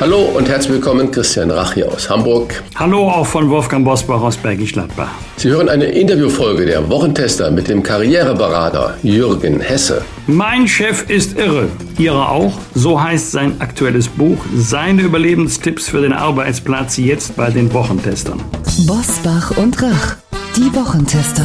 Hallo und herzlich willkommen, Christian Rach hier aus Hamburg. Hallo auch von Wolfgang Bosbach aus Bergisch Gladbach. Sie hören eine Interviewfolge der Wochentester mit dem Karriereberater Jürgen Hesse. Mein Chef ist irre. Ihre auch? So heißt sein aktuelles Buch. Seine Überlebenstipps für den Arbeitsplatz jetzt bei den Wochentestern. Bosbach und Rach, die Wochentester.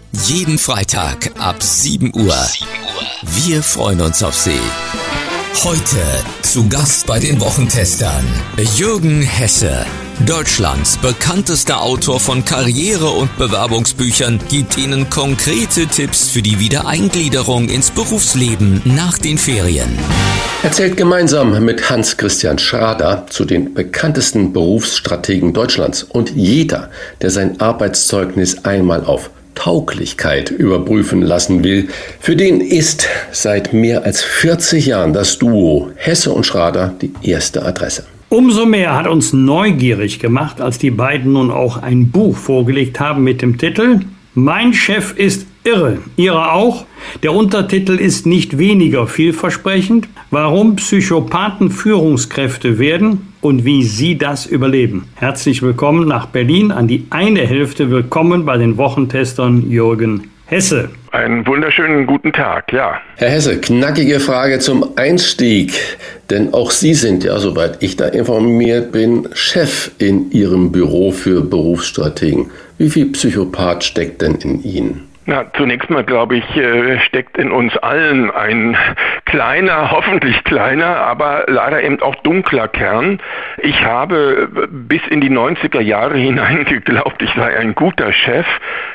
Jeden Freitag ab 7 Uhr. Wir freuen uns auf Sie. Heute zu Gast bei den Wochentestern Jürgen Hesse. Deutschlands bekanntester Autor von Karriere- und Bewerbungsbüchern gibt Ihnen konkrete Tipps für die Wiedereingliederung ins Berufsleben nach den Ferien. Er zählt gemeinsam mit Hans-Christian Schrader zu den bekanntesten Berufsstrategen Deutschlands und jeder, der sein Arbeitszeugnis einmal auf Tauglichkeit überprüfen lassen will, für den ist seit mehr als 40 Jahren das Duo Hesse und Schrader die erste Adresse. Umso mehr hat uns neugierig gemacht, als die beiden nun auch ein Buch vorgelegt haben mit dem Titel Mein Chef ist irre. Ihre auch? Der Untertitel ist nicht weniger vielversprechend. Warum Psychopathen Führungskräfte werden und wie Sie das überleben. Herzlich willkommen nach Berlin an die eine Hälfte. Willkommen bei den Wochentestern Jürgen Hesse. Einen wunderschönen guten Tag, ja. Herr Hesse, knackige Frage zum Einstieg. Denn auch Sie sind ja, soweit ich da informiert bin, Chef in Ihrem Büro für Berufsstrategen. Wie viel Psychopath steckt denn in Ihnen? Na, zunächst mal glaube ich, äh, steckt in uns allen ein kleiner, hoffentlich kleiner, aber leider eben auch dunkler Kern. Ich habe bis in die 90er Jahre hinein geglaubt, ich sei ein guter Chef.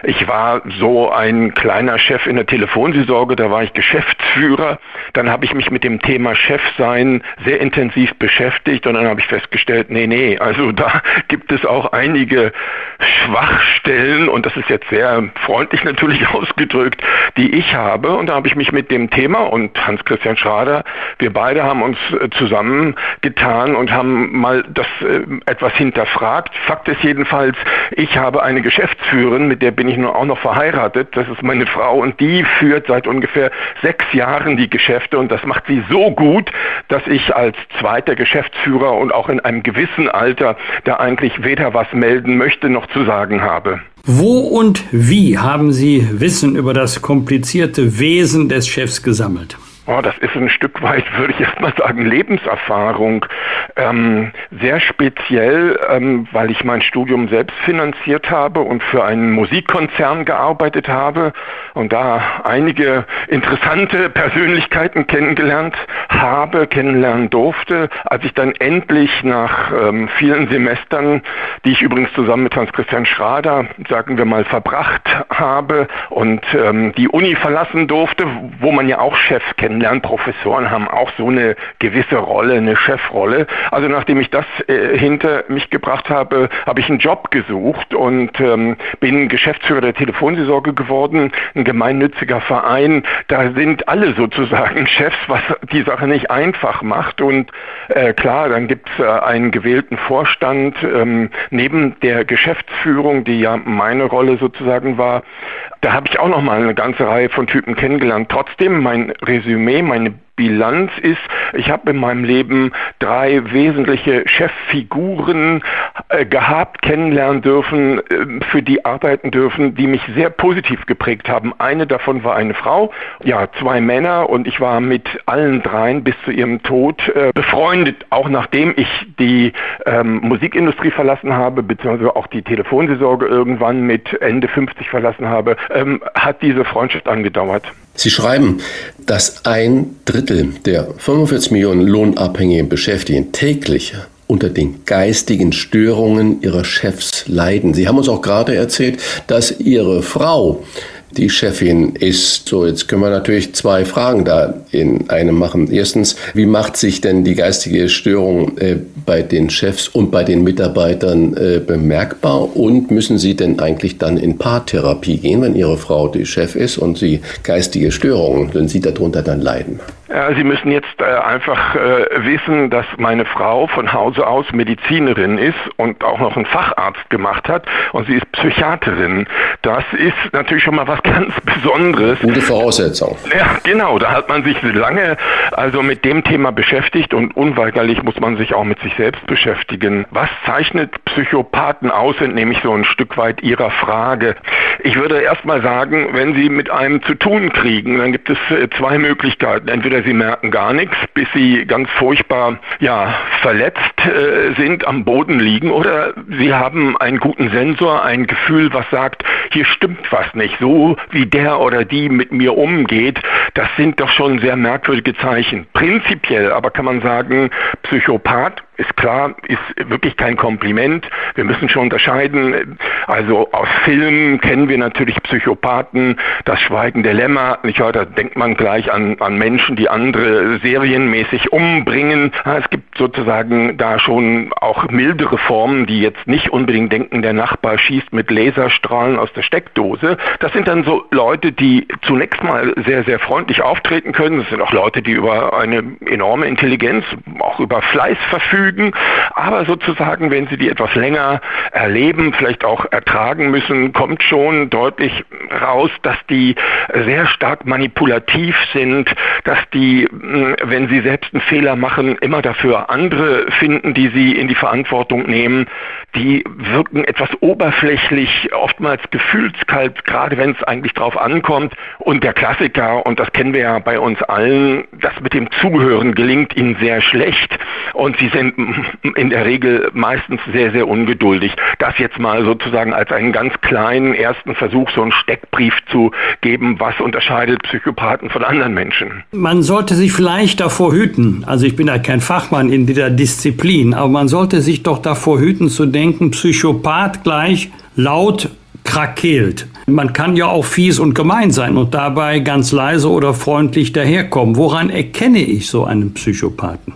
Ich war so ein kleiner Chef in der Telefonseelsorge, da war ich Geschäftsführer. Dann habe ich mich mit dem Thema Chefsein sehr intensiv beschäftigt und dann habe ich festgestellt, nee, nee, also da gibt es auch einige Schwachstellen und das ist jetzt sehr freundlich natürlich ausgedrückt, die ich habe. Und da habe ich mich mit dem Thema und Hans-Christian Schrader, wir beide haben uns äh, zusammengetan und haben mal das äh, etwas hinterfragt. Fakt ist jedenfalls, ich habe eine Geschäftsführerin, mit der bin ich nun auch noch verheiratet. Das ist meine Frau und die führt seit ungefähr sechs Jahren die Geschäfte und das macht sie so gut, dass ich als zweiter Geschäftsführer und auch in einem gewissen Alter da eigentlich weder was melden möchte noch zu sagen habe. Wo und wie haben Sie Wissen über das komplizierte Wesen des Chefs gesammelt? Oh, das ist ein Stück weit, würde ich erst mal sagen, Lebenserfahrung. Ähm, sehr speziell, ähm, weil ich mein Studium selbst finanziert habe und für einen Musikkonzern gearbeitet habe und da einige interessante Persönlichkeiten kennengelernt habe, kennenlernen durfte. Als ich dann endlich nach ähm, vielen Semestern, die ich übrigens zusammen mit Hans-Christian Schrader, sagen wir mal, verbracht habe und ähm, die Uni verlassen durfte, wo man ja auch Chef kennt kennenlernen. Professoren haben auch so eine gewisse Rolle, eine Chefrolle. Also nachdem ich das äh, hinter mich gebracht habe, habe ich einen Job gesucht und ähm, bin Geschäftsführer der Telefonseelsorge geworden, ein gemeinnütziger Verein. Da sind alle sozusagen Chefs, was die Sache nicht einfach macht. Und äh, klar, dann gibt es äh, einen gewählten Vorstand ähm, neben der Geschäftsführung, die ja meine Rolle sozusagen war. Da habe ich auch noch mal eine ganze Reihe von Typen kennengelernt. Trotzdem mein Resümee Resümee, meine Bilanz ist, ich habe in meinem Leben drei wesentliche Cheffiguren äh, gehabt, kennenlernen dürfen, äh, für die arbeiten dürfen, die mich sehr positiv geprägt haben. Eine davon war eine Frau, ja, zwei Männer und ich war mit allen dreien bis zu ihrem Tod äh, befreundet, auch nachdem ich die ähm, Musikindustrie verlassen habe, beziehungsweise auch die Telefonseelsorge irgendwann mit Ende 50 verlassen habe, ähm, hat diese Freundschaft angedauert. Sie schreiben, dass ein Drittel der 45 Millionen lohnabhängigen Beschäftigten täglich unter den geistigen Störungen ihrer Chefs leiden. Sie haben uns auch gerade erzählt, dass Ihre Frau die Chefin ist. So, jetzt können wir natürlich zwei Fragen da in einem machen. Erstens, wie macht sich denn die geistige Störung äh, bei den Chefs und bei den Mitarbeitern äh, bemerkbar? Und müssen Sie denn eigentlich dann in Paartherapie gehen, wenn Ihre Frau die Chef ist und Sie geistige Störungen, wenn Sie darunter dann leiden? Sie müssen jetzt äh, einfach äh, wissen, dass meine Frau von Hause aus Medizinerin ist und auch noch einen Facharzt gemacht hat und sie ist Psychiaterin. Das ist natürlich schon mal was ganz Besonderes. Gute Voraussetzung. Ja, genau. Da hat man sich lange also mit dem Thema beschäftigt und unweigerlich muss man sich auch mit sich selbst beschäftigen. Was zeichnet Psychopathen aus, entnehme ich so ein Stück weit Ihrer Frage. Ich würde erst mal sagen, wenn Sie mit einem zu tun kriegen, dann gibt es äh, zwei Möglichkeiten. Entweder entweder sie merken gar nichts, bis sie ganz furchtbar ja, verletzt äh, sind, am Boden liegen, oder sie haben einen guten Sensor, ein Gefühl, was sagt, hier stimmt was nicht. So wie der oder die mit mir umgeht, das sind doch schon sehr merkwürdige Zeichen. Prinzipiell aber kann man sagen, Psychopath ist klar, ist wirklich kein Kompliment. Wir müssen schon unterscheiden. Also aus Filmen kennen wir natürlich Psychopathen, das Schweigen der Lämmer. Da denkt man gleich an, an Menschen, die andere serienmäßig umbringen. Es gibt sozusagen da schon auch mildere Formen, die jetzt nicht unbedingt denken, der Nachbar schießt mit Laserstrahlen aus der Steckdose. Das sind dann so Leute, die zunächst mal sehr, sehr freundlich auftreten können. Das sind auch Leute, die über eine enorme Intelligenz, auch über Fleiß verfügen fügen, aber sozusagen, wenn Sie die etwas länger erleben, vielleicht auch ertragen müssen, kommt schon deutlich raus, dass die sehr stark manipulativ sind, dass die, hm, wenn sie selbst einen Fehler machen, immer dafür andere finden, die sie in die Verantwortung nehmen. Die wirken etwas oberflächlich, oftmals gefühlskalt, gerade wenn es eigentlich drauf ankommt. Und der Klassiker, und das kennen wir ja bei uns allen, das mit dem Zuhören gelingt ihnen sehr schlecht und sie sind in der Regel meistens sehr, sehr ungeduldig. Das jetzt mal sozusagen als einen ganz kleinen ersten Versuch, so einen Steckbrief zu geben, was unterscheidet Psychopathen von anderen Menschen. Man sollte sich vielleicht davor hüten, also ich bin ja kein Fachmann in dieser Disziplin, aber man sollte sich doch davor hüten zu denken, Psychopath gleich laut krakeelt. Man kann ja auch fies und gemein sein und dabei ganz leise oder freundlich daherkommen. Woran erkenne ich so einen Psychopathen?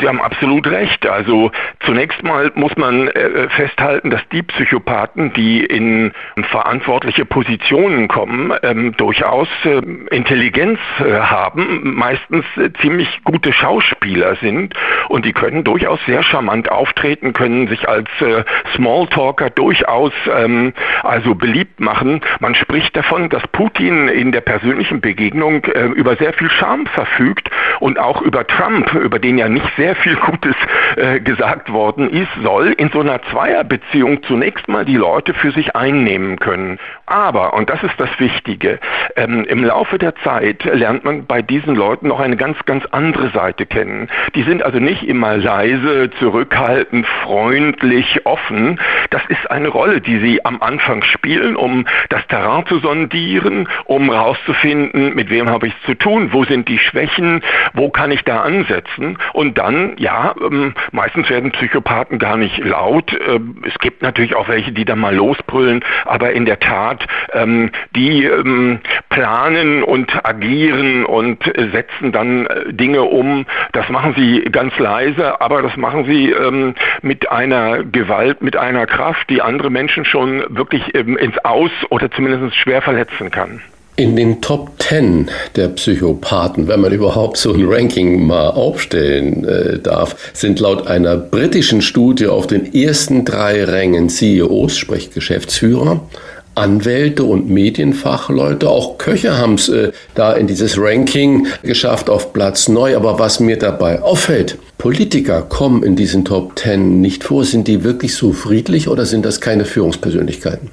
Sie haben absolut recht. Also zunächst mal muss man äh, festhalten, dass die Psychopathen, die in verantwortliche Positionen kommen, ähm, durchaus äh, Intelligenz äh, haben, meistens äh, ziemlich gute Schauspieler sind und die können durchaus sehr charmant auftreten, können sich als äh, Smalltalker durchaus ähm, also beliebt machen. Man spricht davon, dass Putin in der persönlichen Begegnung äh, über sehr viel Charme verfügt und auch über Trump, über den ja nicht sehr viel Gutes äh, gesagt worden ist, soll in so einer Zweierbeziehung zunächst mal die Leute für sich einnehmen können. Aber, und das ist das Wichtige, ähm, im Laufe der Zeit lernt man bei diesen Leuten noch eine ganz, ganz andere Seite kennen. Die sind also nicht immer leise, zurückhaltend, freundlich, offen. Das ist eine Rolle, die sie am Anfang spielen, um das Terrain zu sondieren, um herauszufinden, mit wem habe ich es zu tun, wo sind die Schwächen, wo kann ich da ansetzen. Und dann, ja, ähm, meistens werden Psychopathen gar nicht laut. Ähm, es gibt natürlich auch welche, die da mal losbrüllen, aber in der Tat, ähm, die ähm, planen und agieren und setzen dann äh, Dinge um. Das machen sie ganz leise, aber das machen sie ähm, mit einer Gewalt, mit einer Kraft, die andere Menschen schon wirklich ähm, ins Aus oder zumindest schwer verletzen kann. In den Top 10 der Psychopathen, wenn man überhaupt so ein Ranking mal aufstellen äh, darf, sind laut einer britischen Studie auf den ersten drei Rängen CEOs, sprich Geschäftsführer, Anwälte und Medienfachleute, auch Köche haben es äh, da in dieses Ranking geschafft auf Platz neu. Aber was mir dabei auffällt, Politiker kommen in diesen Top Ten nicht vor. Sind die wirklich so friedlich oder sind das keine Führungspersönlichkeiten?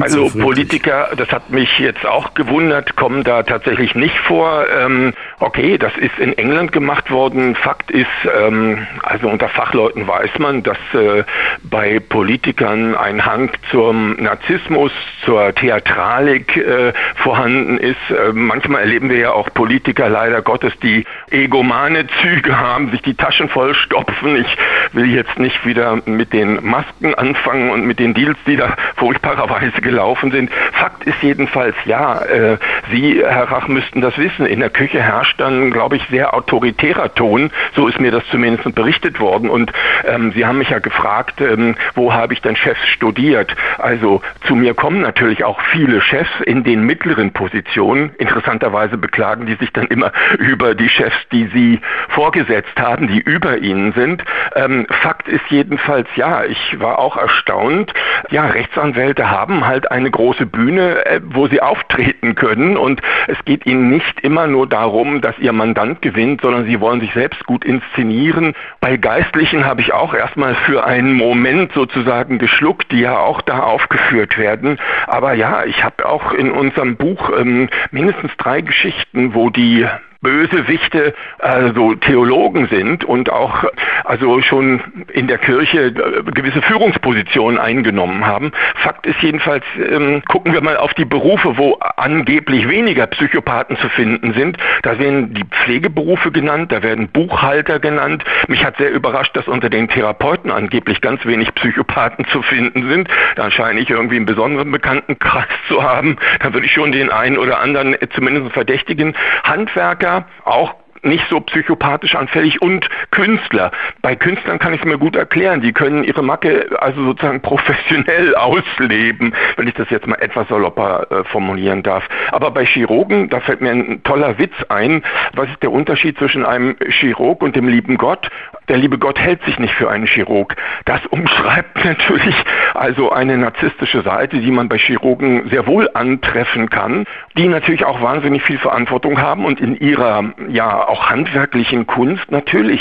Also Politiker, das hat mich jetzt auch gewundert, kommen da tatsächlich nicht vor. Ähm, okay, das ist in England gemacht worden. Fakt ist, ähm, also unter Fachleuten weiß man, dass äh, bei Politikern ein Hang zum Narzissmus, zur Theatralik äh, vorhanden ist. Äh, manchmal erleben wir ja auch Politiker leider Gottes, die egomane Züge haben, sich die Taschen voll stopfen. Ich will jetzt nicht wieder mit den Masken anfangen und mit den Deals, die da furchtbarerweise Weise gelaufen sind. Fakt ist jedenfalls, ja, äh, Sie, Herr Rach, müssten das wissen. In der Küche herrscht dann, glaube ich, sehr autoritärer Ton. So ist mir das zumindest berichtet worden. Und ähm, Sie haben mich ja gefragt, ähm, wo habe ich denn Chefs studiert? Also zu mir kommen natürlich auch viele Chefs in den mittleren Positionen. Interessanterweise beklagen die sich dann immer über die Chefs, die sie vorgesetzt haben, die über ihnen sind. Ähm, Fakt ist jedenfalls, ja, ich war auch erstaunt. Ja, Rechtsanwälte haben haben halt eine große Bühne, äh, wo sie auftreten können und es geht ihnen nicht immer nur darum, dass ihr Mandant gewinnt, sondern sie wollen sich selbst gut inszenieren. Bei Geistlichen habe ich auch erstmal für einen Moment sozusagen geschluckt, die ja auch da aufgeführt werden. Aber ja, ich habe auch in unserem Buch ähm, mindestens drei Geschichten, wo die Bösewichte also Theologen sind und auch also schon in der Kirche äh, gewisse Führungspositionen eingenommen haben. Fakt ist jedenfalls, ähm, gucken wir mal auf die Berufe, wo angeblich weniger Psychopathen zu finden sind. Da werden die Pflegeberufe genannt, da werden Buchhalter genannt. Mich hat sehr überrascht, dass unter den Therapeuten angeblich ganz wenig Psychopathen zu finden sind. Da scheine ich irgendwie einen besonderen Bekanntenkreis zu haben. Da würde ich schon den einen oder anderen zumindest verdächtigen. Handwerker auch nicht so psychopathisch anfällig und Künstler. Bei Künstlern kann ich es mir gut erklären. Die können ihre Macke also sozusagen professionell ausleben, wenn ich das jetzt mal etwas salopper äh, formulieren darf. Aber bei Chirurgen, da fällt mir ein toller Witz ein. Was ist der Unterschied zwischen einem Chirurg und dem lieben Gott? Der liebe Gott hält sich nicht für einen Chirurg. Das umschreibt natürlich also eine narzisstische Seite, die man bei Chirurgen sehr wohl antreffen kann, die natürlich auch wahnsinnig viel Verantwortung haben und in ihrer ja auch handwerklichen Kunst natürlich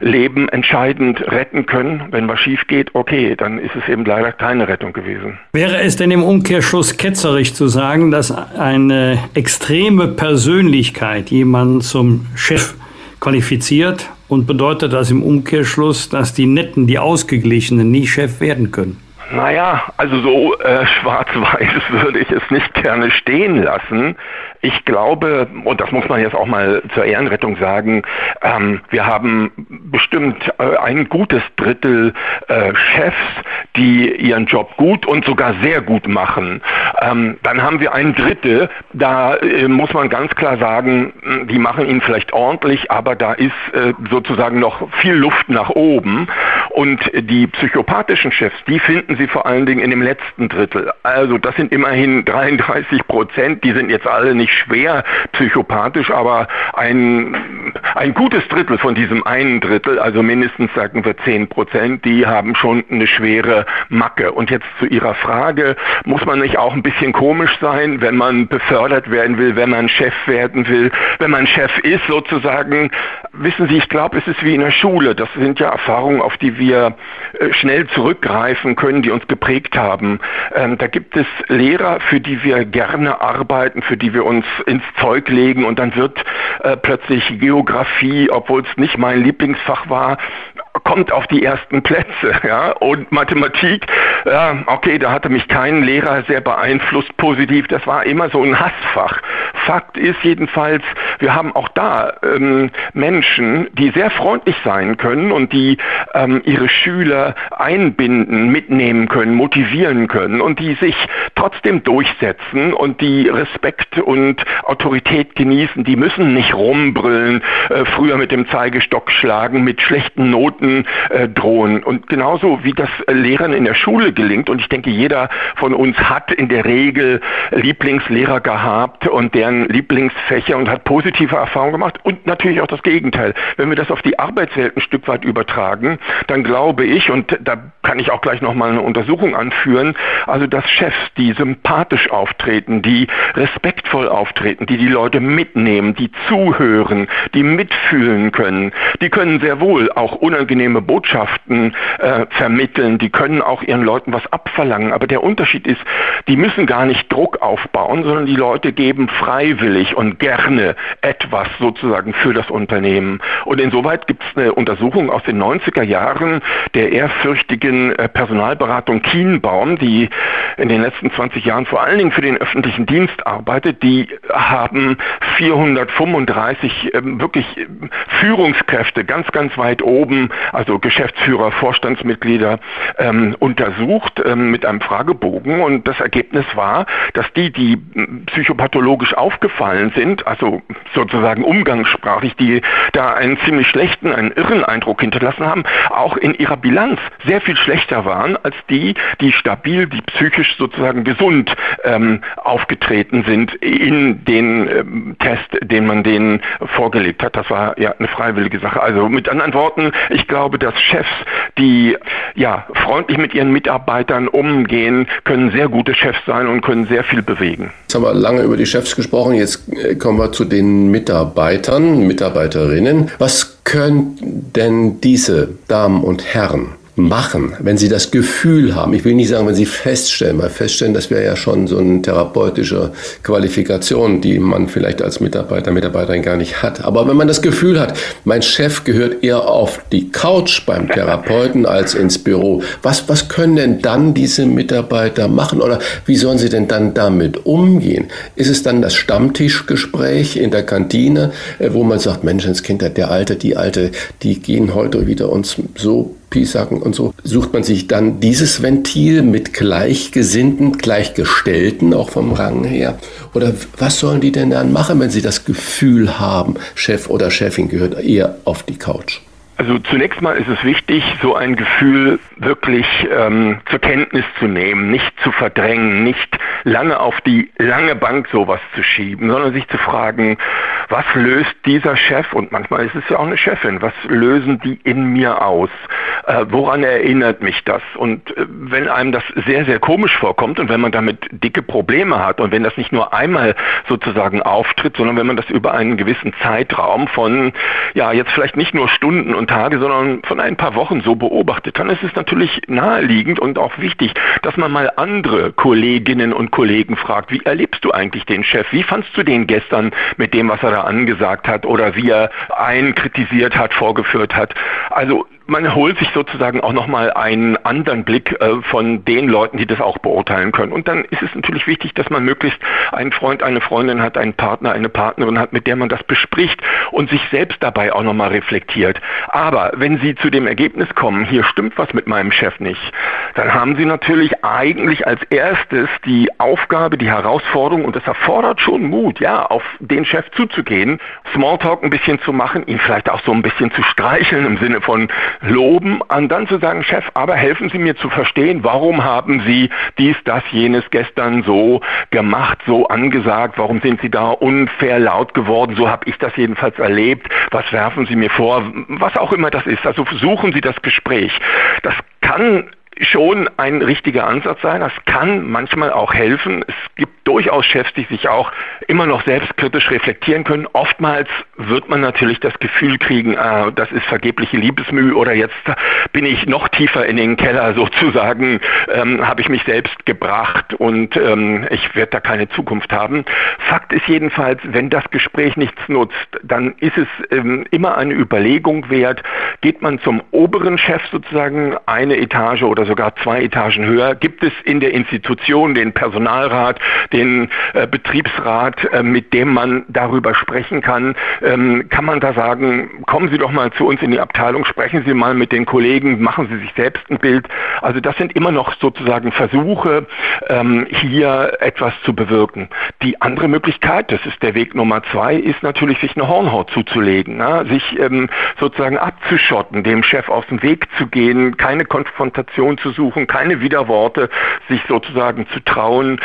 Leben entscheidend retten können. Wenn was schief geht, okay, dann ist es eben leider keine Rettung gewesen. Wäre es denn im Umkehrschluss ketzerisch zu sagen, dass eine extreme Persönlichkeit jemanden zum Chef qualifiziert und bedeutet das im Umkehrschluss, dass die Netten, die Ausgeglichenen nie Chef werden können? Naja, also so äh, schwarz-weiß würde ich es nicht gerne stehen lassen. Ich glaube, und das muss man jetzt auch mal zur Ehrenrettung sagen, ähm, wir haben bestimmt äh, ein gutes Drittel äh, Chefs, die ihren Job gut und sogar sehr gut machen. Ähm, dann haben wir ein Drittel, da äh, muss man ganz klar sagen, die machen ihn vielleicht ordentlich, aber da ist äh, sozusagen noch viel Luft nach oben. Und die psychopathischen Chefs, die finden Sie vor allen Dingen in dem letzten Drittel. Also das sind immerhin 33 Prozent, die sind jetzt alle nicht schwer psychopathisch, aber ein, ein gutes Drittel von diesem einen Drittel, also mindestens sagen wir 10 Prozent, die haben schon eine schwere Macke. Und jetzt zu Ihrer Frage, muss man nicht auch ein bisschen komisch sein, wenn man befördert werden will, wenn man Chef werden will, wenn man Chef ist sozusagen. Wissen Sie, ich glaube, es ist wie in der Schule. Das sind ja Erfahrungen, auf die wir äh, schnell zurückgreifen können, die uns geprägt haben. Ähm, da gibt es Lehrer, für die wir gerne arbeiten, für die wir uns ins Zeug legen und dann wird äh, plötzlich Geografie, obwohl es nicht mein Lieblingsfach war, kommt auf die ersten Plätze, ja, und Mathematik, ja, okay, da hatte mich kein Lehrer sehr beeinflusst positiv, das war immer so ein Hassfach. Fakt ist jedenfalls, wir haben auch da ähm, Menschen, die sehr freundlich sein können und die ähm, ihre Schüler einbinden, mitnehmen können, motivieren können und die sich trotzdem durchsetzen und die Respekt und Autorität genießen, die müssen nicht rumbrüllen, äh, früher mit dem Zeigestock schlagen, mit schlechten Noten Verboten äh, drohen. Und genauso wie das Lehrern in der Schule gelingt, und ich denke, jeder von uns hat in der Regel Lieblingslehrer gehabt und deren Lieblingsfächer und hat positive Erfahrungen gemacht und natürlich auch das Gegenteil. Wenn wir das auf die Arbeitswelt ein Stück weit übertragen, dann glaube ich, und da kann ich auch gleich nochmal eine Untersuchung anführen, also dass Chefs, die sympathisch auftreten, die respektvoll auftreten, die die Leute mitnehmen, die zuhören, die mitfühlen können, die können sehr wohl auch unangenehme Botschaften äh, vermitteln, die können auch ihren Leuten was abverlangen. Aber der Unterschied ist, die müssen gar nicht Druck aufbauen, sondern die Leute geben freiwillig und gerne etwas sozusagen für das Unternehmen. Und insoweit gibt es eine Untersuchung aus den 90er Jahren der ehrfürchtigen äh, Personalberatung Kienbaum, die in den letzten 20 Jahren vor allen Dingen für den öffentlichen Dienst arbeitet. Die haben 435 ähm, wirklich ähm, Führungskräfte ganz, ganz weit oben, also Geschäftsführer, Vorstandsmitglieder ähm, untersucht ähm, mit einem Fragebogen. Und das Ergebnis war, dass die, die psychopathologisch aufgefallen sind, also sozusagen umgangssprachlich, die da einen ziemlich schlechten, einen irren Eindruck hinterlassen haben, auch in ihrer Bilanz sehr viel schlechter waren als die, die stabil, die psychisch sozusagen gesund ähm, aufgetreten sind in den ähm, Test, den man denen vorgelegt hat. Das war ja eine freiwillige Sache. Also mit anderen Worten, ich glaube, dass Chefs, die ja freundlich mit ihren Mitarbeitern umgehen, können sehr gute Chefs sein und können sehr viel bewegen. Jetzt haben wir lange über die Chefs gesprochen, jetzt äh, kommen wir zu den Mitarbeitern, Mitarbeiterinnen. Was können denn diese Damen und Herren machen, wenn sie das Gefühl haben, ich will nicht sagen, wenn sie feststellen, weil feststellen, das wäre ja schon so eine therapeutische Qualifikation, die man vielleicht als Mitarbeiter, Mitarbeiterin gar nicht hat. Aber wenn man das Gefühl hat, mein Chef gehört eher auf die Couch beim Therapeuten als ins Büro, was, was können denn dann diese Mitarbeiter machen oder wie sollen sie denn dann damit umgehen? Ist es dann das Stammtischgespräch in der Kantine, äh, wo man sagt, Menschenskinder, der Alte, die Alte, die gehen heute wieder uns so Piesacken und so, sucht man sich dann dieses Ventil mit Gleichgesinnten, Gleichgestellten, auch vom Rang her? Oder was sollen die denn dann machen, wenn sie das Gefühl haben, Chef oder Chefin gehört eher auf die Couch? Also zunächst mal ist es wichtig, so ein Gefühl wirklich ähm, zur Kenntnis zu nehmen, nicht zu verdrängen, nicht lange auf die lange Bank sowas zu schieben, sondern sich zu fragen, was löst dieser Chef, und manchmal ist es ja auch eine Chefin, was lösen die in mir aus? Äh, woran erinnert mich das? Und äh, wenn einem das sehr, sehr komisch vorkommt und wenn man damit dicke Probleme hat und wenn das nicht nur einmal sozusagen auftritt, sondern wenn man das über einen gewissen Zeitraum von, ja, jetzt vielleicht nicht nur Stunden und Tage, sondern von ein paar Wochen so beobachtet, dann ist es natürlich naheliegend und auch wichtig, dass man mal andere Kolleginnen und Kollegen fragt, wie erlebst du eigentlich den Chef? Wie fandst du den gestern mit dem, was er da angesagt hat oder wie er einen kritisiert hat, vorgeführt hat? Also man holt sich sozusagen auch nochmal einen anderen Blick äh, von den Leuten, die das auch beurteilen können. Und dann ist es natürlich wichtig, dass man möglichst einen Freund, eine Freundin hat, einen Partner, eine Partnerin hat, mit der man das bespricht und sich selbst dabei auch nochmal reflektiert. Aber wenn Sie zu dem Ergebnis kommen, hier stimmt was mit meinem Chef nicht, dann haben Sie natürlich eigentlich als erstes die Aufgabe, die Herausforderung, und das erfordert schon Mut, ja, auf den Chef zuzugehen, Smalltalk ein bisschen zu machen, ihn vielleicht auch so ein bisschen zu streicheln im Sinne von, loben, und dann zu sagen, Chef, aber helfen Sie mir zu verstehen, warum haben Sie dies, das, jenes gestern so gemacht, so angesagt, warum sind Sie da unfair laut geworden, so habe ich das jedenfalls erlebt, was werfen Sie mir vor, was auch immer das ist. Also suchen Sie das Gespräch. Das kann schon ein richtiger Ansatz sein. Das kann manchmal auch helfen. Es gibt durchaus Chefs, die sich auch immer noch selbstkritisch reflektieren können. Oftmals wird man natürlich das Gefühl kriegen, äh, das ist vergebliche Liebesmühe oder jetzt bin ich noch tiefer in den Keller sozusagen, ähm, habe ich mich selbst gebracht und ähm, ich werde da keine Zukunft haben. Fakt ist jedenfalls, wenn das Gespräch nichts nutzt, dann ist es ähm, immer eine Überlegung wert, geht man zum oberen Chef sozusagen eine Etage oder oder sogar zwei Etagen höher, gibt es in der Institution den Personalrat, den äh, Betriebsrat, äh, mit dem man darüber sprechen kann. Ähm, kann man da sagen, kommen Sie doch mal zu uns in die Abteilung, sprechen Sie mal mit den Kollegen, machen Sie sich selbst ein Bild. Also das sind immer noch sozusagen Versuche, ähm, hier etwas zu bewirken. Die andere Möglichkeit, das ist der Weg Nummer zwei, ist natürlich, sich eine Hornhaut zuzulegen, ne? sich ähm, sozusagen abzuschotten, dem Chef aus dem Weg zu gehen, keine Konfrontation zu suchen, keine Widerworte, sich sozusagen zu trauen.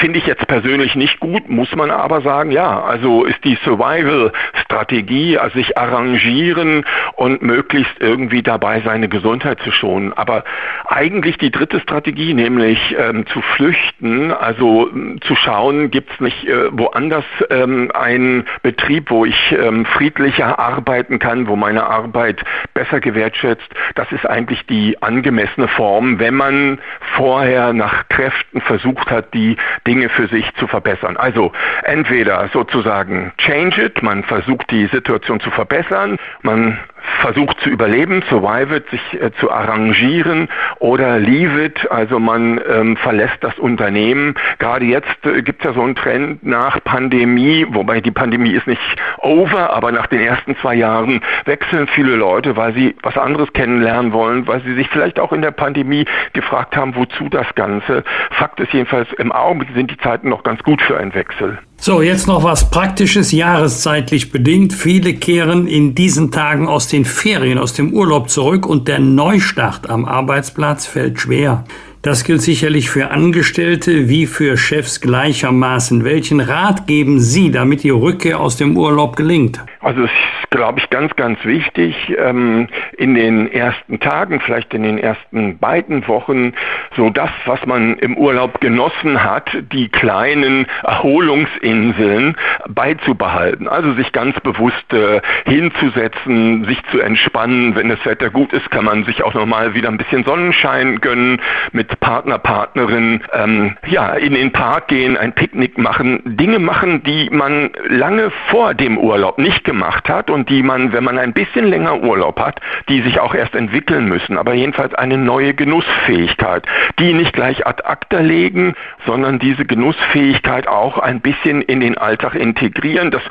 Finde ich jetzt persönlich nicht gut, muss man aber sagen, ja, also ist die Survival-Strategie, also sich arrangieren und möglichst irgendwie dabei seine Gesundheit zu schonen. Aber eigentlich die dritte Strategie, nämlich ähm, zu flüchten, also ähm, zu schauen, gibt es nicht äh, woanders ähm, einen Betrieb, wo ich ähm, friedlicher arbeiten kann, wo meine Arbeit besser gewertschätzt. Das ist eigentlich die angemessene Form, wenn man vorher nach Kräften versucht hat, die Dinge für sich zu verbessern. Also entweder sozusagen change it, man versucht die Situation zu verbessern, man versucht zu überleben, survive it, sich äh, zu arrangieren oder leave it, also man ähm, verlässt das Unternehmen. Gerade jetzt äh, gibt es ja so einen Trend nach Pandemie, wobei die Pandemie ist nicht over, aber nach den ersten zwei Jahren wechseln viele Leute, weil sie was anderes kennenlernen wollen, weil sie sich vielleicht auch in der Pandemie gefragt haben, wozu das Ganze. Fakt ist jedenfalls, im Augenblick sind die Zeiten noch ganz gut für einen Wechsel. So, jetzt noch was Praktisches, jahreszeitlich bedingt. Viele kehren in diesen Tagen aus den Ferien, aus dem Urlaub zurück und der Neustart am Arbeitsplatz fällt schwer. Das gilt sicherlich für Angestellte wie für Chefs gleichermaßen. Welchen Rat geben Sie, damit die Rückkehr aus dem Urlaub gelingt? Also es ist, glaube ich, ganz, ganz wichtig, ähm, in den ersten Tagen, vielleicht in den ersten beiden Wochen, so das, was man im Urlaub genossen hat, die kleinen Erholungsinseln beizubehalten. Also sich ganz bewusst äh, hinzusetzen, sich zu entspannen. Wenn das Wetter gut ist, kann man sich auch nochmal wieder ein bisschen Sonnenschein gönnen, mit Partner, Partnerin, ähm, ja, in den Park gehen, ein Picknick machen, Dinge machen, die man lange vor dem Urlaub nicht gemacht gemacht hat und die man, wenn man ein bisschen länger Urlaub hat, die sich auch erst entwickeln müssen, aber jedenfalls eine neue Genussfähigkeit, die nicht gleich ad acta legen, sondern diese Genussfähigkeit auch ein bisschen in den Alltag integrieren. Das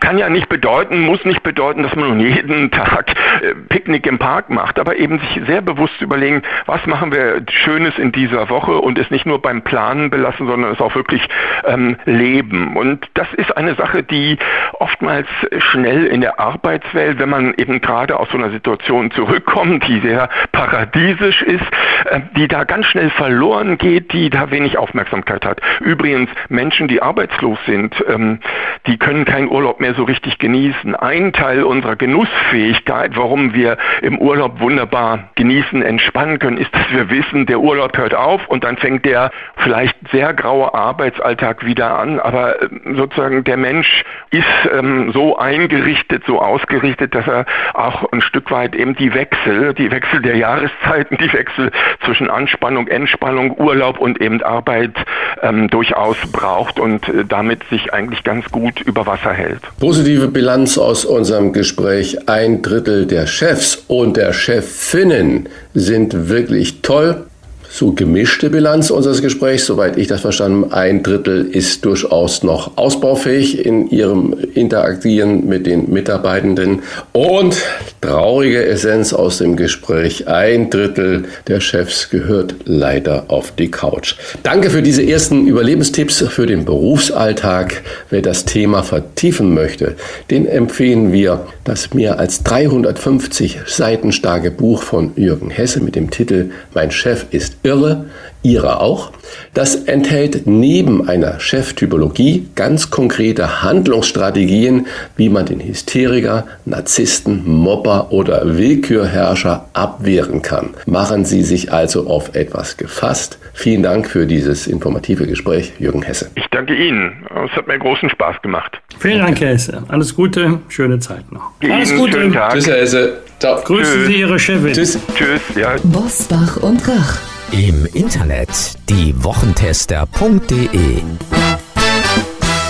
kann ja nicht bedeuten, muss nicht bedeuten, dass man jeden Tag äh, Picknick im Park macht, aber eben sich sehr bewusst überlegen, was machen wir Schönes in dieser Woche und es nicht nur beim Planen belassen, sondern es auch wirklich ähm, leben. Und das ist eine Sache, die oftmals schnell in der Arbeitswelt, wenn man eben gerade aus so einer Situation zurückkommt, die sehr paradiesisch ist, äh, die da ganz schnell verloren geht, die da wenig Aufmerksamkeit hat. Übrigens, Menschen, die arbeitslos sind, ähm, die können keinen Urlaub Urlaub mehr so richtig genießen. Ein Teil unserer Genussfähigkeit, warum wir im Urlaub wunderbar genießen, entspannen können, ist, dass wir wissen, der Urlaub hört auf und dann fängt der vielleicht sehr graue Arbeitsalltag wieder an. Aber äh, sozusagen der Mensch ist ähm, so eingerichtet, so ausgerichtet, dass er auch ein Stück weit eben die Wechsel, die Wechsel der Jahreszeiten, die Wechsel zwischen Anspannung, Entspannung, Urlaub und eben Arbeit ähm, durchaus braucht und äh, damit sich eigentlich ganz gut über Wasser hält. Positive Bilanz aus unserem Gespräch. Ein Drittel der Chefs und der Chefinnen sind wirklich toll so gemischte Bilanz unseres Gesprächs, soweit ich das verstanden habe. Ein Drittel ist durchaus noch ausbaufähig in ihrem Interagieren mit den Mitarbeitenden. Und traurige Essenz aus dem Gespräch, ein Drittel der Chefs gehört leider auf die Couch. Danke für diese ersten Überlebenstipps für den Berufsalltag. Wer das Thema vertiefen möchte, den empfehlen wir das mehr als 350 Seiten starke Buch von Jürgen Hesse mit dem Titel Mein Chef ist irre, ihre auch. Das enthält neben einer Cheftypologie ganz konkrete Handlungsstrategien, wie man den Hysteriker, Narzissten, Mobber oder Willkürherrscher abwehren kann. Machen Sie sich also auf etwas gefasst. Vielen Dank für dieses informative Gespräch, Jürgen Hesse. Ich danke Ihnen. Es hat mir großen Spaß gemacht. Vielen Dank, Herr Hesse. Alles Gute, schöne Zeit noch. Alles Gute. Tschüss, Herr Hesse. Ciao. Grüßen Sie Ihre Chefin. Tschüss. Tschüss. Ja. Bosbach und Rach. Im Internet diewochentester.de